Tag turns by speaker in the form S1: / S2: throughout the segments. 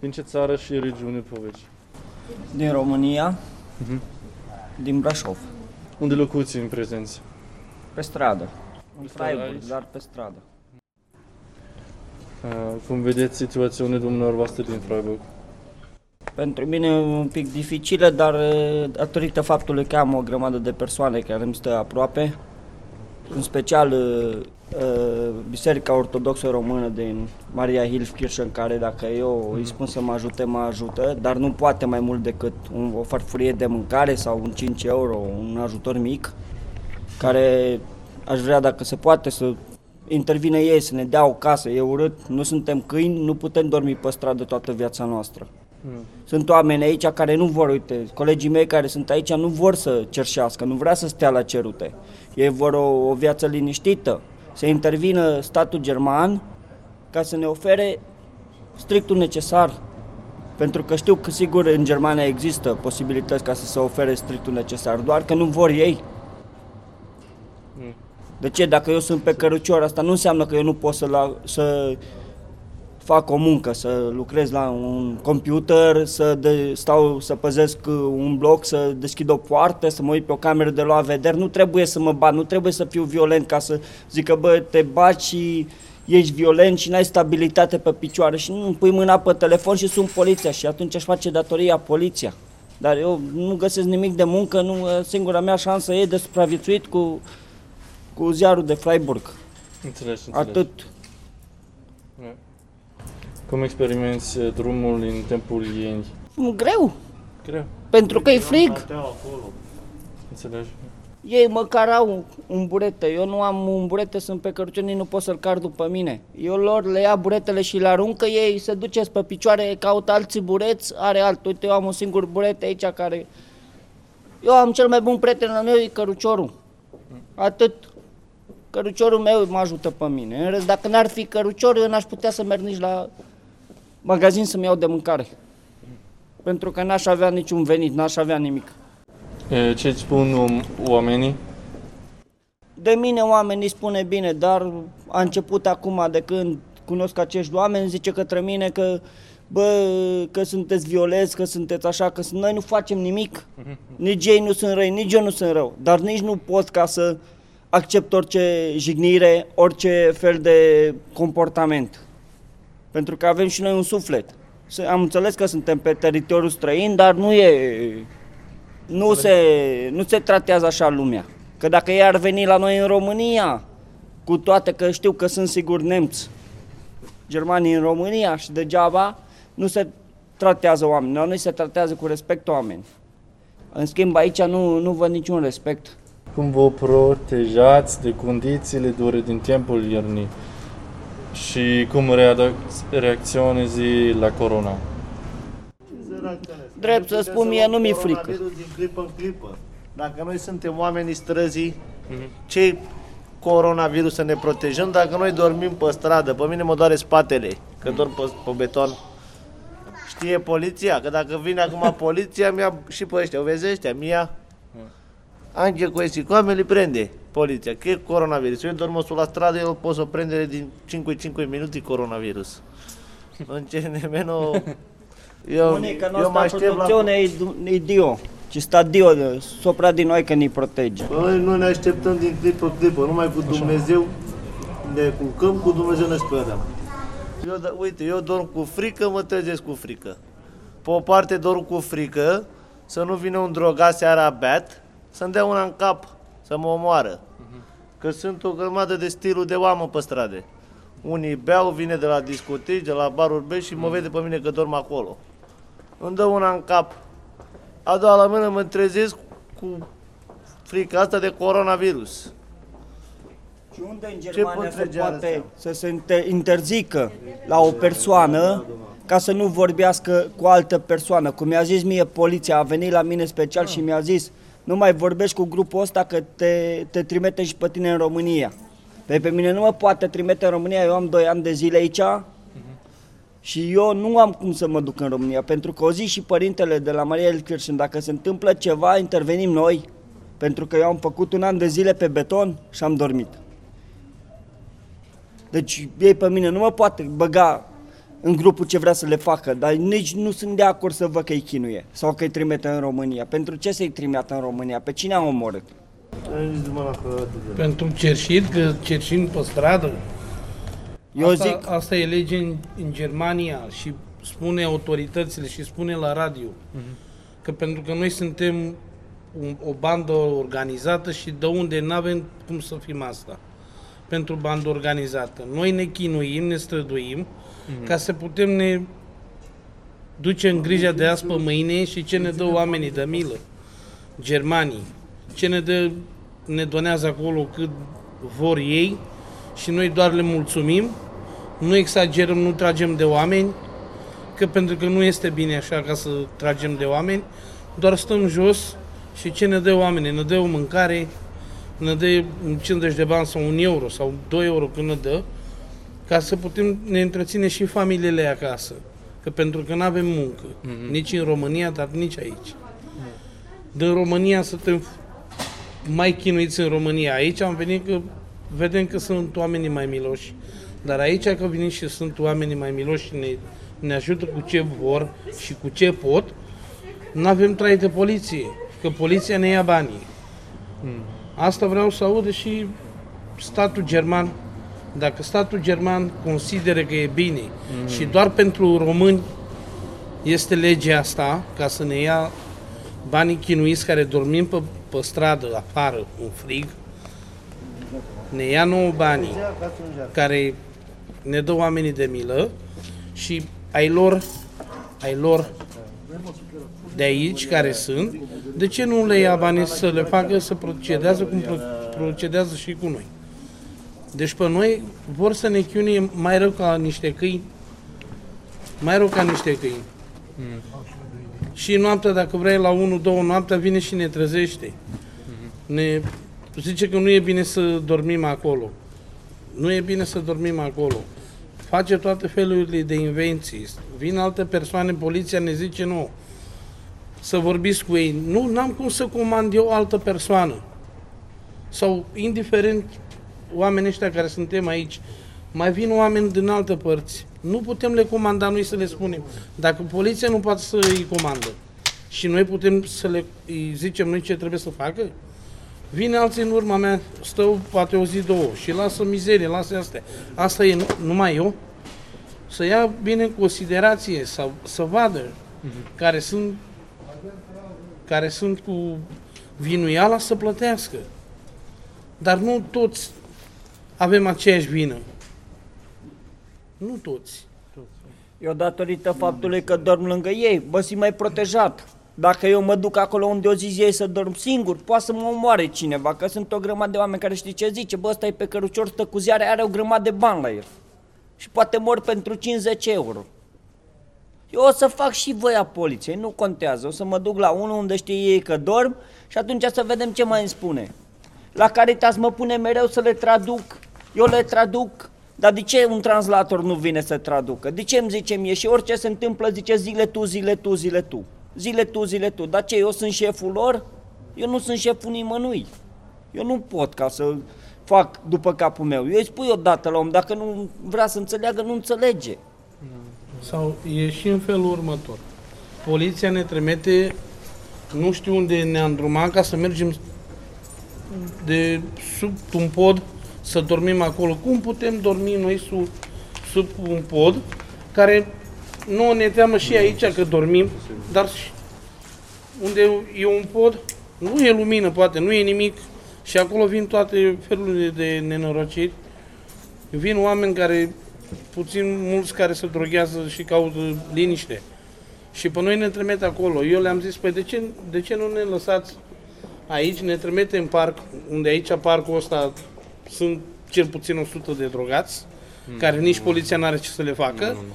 S1: Din ce țară și regiune poveci?
S2: Din România,
S1: Mhm.
S2: din Brașov,
S1: Unde locuți în prezență?
S2: pe stradă. În
S1: Pe stradă
S2: Freiburg,
S1: aici?
S2: dar pe stradă.
S1: Uh, cum vedeți situațiunea dumneavoastră din Freiburg?
S2: Pentru mine e un pic dificilă, dar e, datorită faptului că am o grămadă de persoane care îmi stă aproape, în special e, e, Biserica Ortodoxă Română din Maria Hilfkirchen, care dacă eu îi spun să mă ajute, mă ajută, dar nu poate mai mult decât un, o farfurie de mâncare sau un 5 euro, un ajutor mic, care aș vrea dacă se poate să intervine ei, să ne dea o casă, e urât, nu suntem câini, nu putem dormi pe stradă toată viața noastră.
S1: Mm.
S2: Sunt oameni aici care nu vor, uite, colegii mei care sunt aici nu vor să cerșească, nu vrea să stea la cerute. Ei vor o, o viață liniștită, să intervină statul german ca să ne ofere strictul necesar. Pentru că știu că sigur în Germania există posibilități ca să se ofere strictul necesar, doar că nu vor ei.
S1: Mm.
S2: De ce? Dacă eu sunt pe cărucior, asta nu înseamnă că eu nu pot să, la, să fac o muncă, să lucrez la un computer, să de, stau să păzesc uh, un bloc, să deschid o poartă, să mă uit pe o cameră de luat vederi. Nu trebuie să mă bat, nu trebuie să fiu violent ca să zică, bă, te baci și ești violent și n-ai stabilitate pe picioare și nu pui mâna pe telefon și sun poliția și atunci aș face datoria poliția. Dar eu nu găsesc nimic de muncă, nu, singura mea șansă e de supraviețuit cu, cu ziarul de Freiburg.
S1: Înțeles, înțeles.
S2: Atât.
S1: Da. Cum experimenți uh, drumul în timpul ieni?
S2: Greu,
S1: Greu,
S2: pentru că e frig.
S1: înțelegi?
S2: Ei măcar au un burete, eu nu am un burete, sunt pe cărucior, nu pot să-l car după mine. Eu lor le ia buretele și le aruncă, ei se duce pe picioare, caută alții bureți, are altul. Uite, eu am un singur burete aici care... Eu am cel mai bun prieten al meu, e căruciorul. Atât. Căruciorul meu mă ajută pe mine. În rest, dacă n-ar fi cărucior, eu n-aș putea să merg nici la magazin să-mi iau de mâncare. Pentru că n-aș avea niciun venit, n-aș avea nimic.
S1: E, Ce îți spun um, oamenii?
S2: De mine oamenii spune bine, dar a început acum de când cunosc acești oameni, zice către mine că bă, că sunteți violenți, că sunteți așa, că sunt- noi nu facem nimic. Nici ei nu sunt răi, nici eu nu sunt rău, dar nici nu pot ca să accept orice jignire, orice fel de comportament. Pentru că avem și noi un suflet. Să- Am înțeles că suntem pe teritoriul străin, dar nu e nu se, nu se tratează așa lumea. Că dacă ei ar veni la noi în România, cu toate că știu că sunt sigur nemți, germanii în România și degeaba, nu se tratează oameni. La noi se tratează cu respect oameni. În schimb, aici nu, nu văd niciun respect.
S1: Cum vă protejați de condițiile dure din timpul iernii? Și cum readac- reacționezi la corona?
S2: Drept să spun, mie nu mi-e frică.
S3: Coronavirus din clipă în clipă. Dacă noi suntem oamenii străzii, ce coronavirus să ne protejăm dacă noi dormim pe stradă? Pe mine mă doare spatele, că dorm pe, pe beton. Știe poliția, că dacă vine acum poliția, mi-a și pe ăștia, o vezi ăștia, mi-a Anche cu esti come li prende poliția, că e coronavirus. Eu dormo sulla strada, eu posso prendere din 5-5 minuti coronavirus. Non c'è nemmeno... Io,
S2: Unica
S3: io mă
S2: nostra
S3: aștept la
S2: protezione è, è Dio. Ci sta Dio de- sopra di noi che ne protegge.
S3: Noi, noi ne așteptăm din clipă în clipă, numai cu Dumnezeu ne culcăm, cu Dumnezeu ne sperăm. Eu, da- uite, eu dorm cu frică, mă trezesc cu frică. Pe o parte dorm cu frică, să nu vină un drogat seara beat, să-mi dea una în cap, să mă omoară. Că sunt o grămadă de stilul de oameni pe strade. Unii beau, vine de la discoteci, de la baruri bei și mă vede pe mine că dorm acolo. Îmi dă una în cap. A doua la mână mă trezesc cu frica asta de coronavirus.
S2: Și unde în
S3: Ce
S2: Germania se
S3: putregeală
S2: poate
S3: înseamnă?
S2: să se inter- interzică la o persoană ca să nu vorbească cu altă persoană? Cum mi-a zis mie poliția, a venit la mine special și mi-a zis nu mai vorbești cu grupul ăsta că te, te trimite și pe tine în România. Pe, pe mine nu mă poate trimite în România, eu am 2 ani de zile aici și eu nu am cum să mă duc în România, pentru că o zi și părintele de la Maria Elkirchen, dacă se întâmplă ceva, intervenim noi, pentru că eu am făcut un an de zile pe beton și am dormit. Deci ei pe mine nu mă poate băga în grupul ce vrea să le facă, dar nici nu sunt de acord să văd că îi chinuie sau că îi trimite în România. Pentru ce să-i trimite în România? Pe cine am omorât?
S4: Pentru cerșit, că cerșim pe stradă.
S2: Eu
S4: asta,
S2: zic,
S4: Asta e lege în, în Germania și spune autoritățile și spune la radio că pentru că noi suntem un, o bandă organizată și de unde nu avem cum să fim asta pentru bandă organizată. Noi ne chinuim, ne străduim ca să putem ne duce în grija de azi pe mâine și ce ne dă oamenii de milă. Germanii. Ce ne dă, ne donează acolo cât vor ei și noi doar le mulțumim, nu exagerăm, nu tragem de oameni, că pentru că nu este bine așa ca să tragem de oameni, doar stăm jos și ce ne dă oamenii? Ne dă o mâncare, ne dă 50 de bani sau un euro sau 2 euro când ne dă, ca să putem ne întreține și familiile acasă. Că pentru că nu avem muncă, mm-hmm. nici în România, dar nici aici. Din România suntem mai chinuiți în România. Aici am venit că vedem că sunt oamenii mai miloși. Dar aici că vin și sunt oamenii mai miloși și ne, ne ajută cu ce vor și cu ce pot, nu avem trai de poliție, că poliția ne ia banii. Asta vreau să aud și statul german. Dacă statul german consideră că e bine mm. și doar pentru români este legea asta, ca să ne ia banii chinuiți care dormim pe, pe stradă, afară, în frig, ne ia nouă banii care ne dă oamenii de milă și ai lor, ai lor de aici care sunt, de ce nu le ia banii să le facă să procedează cum pro- procedează și cu noi? Deci pe noi vor să ne chiunie mai rău ca niște câini, mai rău ca niște câini. Și noaptea, dacă vrei, la 1-2 noaptea vine și ne trezește. Ne zice că nu e bine să dormim acolo. Nu e bine să dormim acolo. Face toate felurile de invenții. Vin alte persoane, poliția ne zice nu. Să vorbiți cu ei. Nu, n-am cum să comand eu o altă persoană. Sau, indiferent, oamenii ăștia care suntem aici, mai vin oameni din alte părți. Nu putem le comanda noi să le spunem. Dacă poliția nu poate să îi comandă și noi putem să le îi zicem noi ce trebuie să facă, Vine alții în urma mea, stau poate o zi, două și lasă mizerie, lasă astea. Asta e numai eu? Să ia bine în considerație, să, să vadă uh-huh. care sunt care sunt cu vinuiala să plătească. Dar nu toți avem aceeași vină. Nu toți.
S2: eu datorită faptului că dorm lângă ei, bă, sunt mai protejat. Dacă eu mă duc acolo unde o zi ei să dorm singur, poate să mă omoare cineva, că sunt o grămadă de oameni care știi ce zice, bă, ăsta e pe cărucior, stă cu ziare, are o grămadă de bani la el. Și poate mor pentru 50 euro. Eu o să fac și voia poliției, nu contează. O să mă duc la unul unde știe ei că dorm și atunci să vedem ce mai îmi spune. La Caritas mă pune mereu să le traduc. Eu le traduc, dar de ce un translator nu vine să traducă? De ce îmi zice mie? Și orice se întâmplă zice zile tu, zile tu, zile tu. Zile tu, zile tu. Dar ce, eu sunt șeful lor? Eu nu sunt șeful nimănui. Eu nu pot ca să fac după capul meu. Eu îi spui odată la om, dacă nu vrea să înțeleagă, nu înțelege.
S4: Sau e și în felul următor. Poliția ne trimite, nu știu unde ne-a îndrumat ca să mergem de sub un pod să dormim acolo. Cum putem dormi noi sub, sub un pod care nu ne teamă și aici că dormim, dar și unde e un pod, nu e lumină, poate, nu e nimic și acolo vin toate felurile de nenorociri. Vin oameni care, puțin mulți care se droghează și caută liniște. Și pe noi ne trimite acolo. Eu le-am zis, păi de ce, de ce nu ne lăsați aici, ne trimite în parc, unde aici parcul ăsta sunt cel puțin 100 de drogați, care nici poliția nu are ce să le facă.
S1: Nu, nu, nu.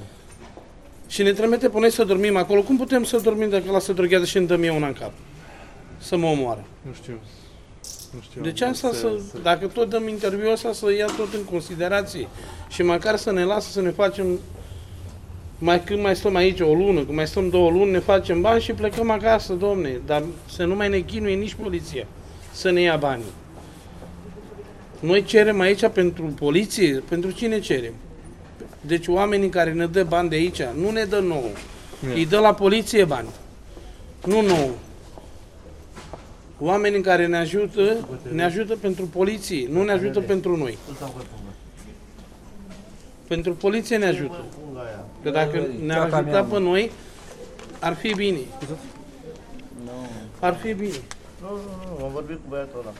S4: Și ne trimite pe noi să dormim acolo. Cum putem să dormim dacă la se droghează și îmi dăm eu una în cap? Să mă omoare.
S1: Nu știu. Nu știu.
S4: Deci asta să, dacă tot dăm interviul ăsta, să ia tot în considerație. Și măcar să ne lasă să ne facem, mai când mai stăm aici o lună, când mai stăm două luni, ne facem bani și plecăm acasă, domne. Dar să nu mai ne chinuie nici poliția să ne ia banii. Noi cerem aici pentru poliție, pentru cine cerem? Deci oamenii care ne dă bani de aici, nu ne dă nouă. Îi dă la poliție bani. Nu nouă. Oamenii care ne ajută, ne ajută pentru poliție, nu ne ajută pentru noi. Pentru poliție ne ajută. Că dacă ne-ar ajuta pe noi, ar fi bine. Ar fi bine.
S3: Nu, nu, nu, am vorbit cu băiatul ăla.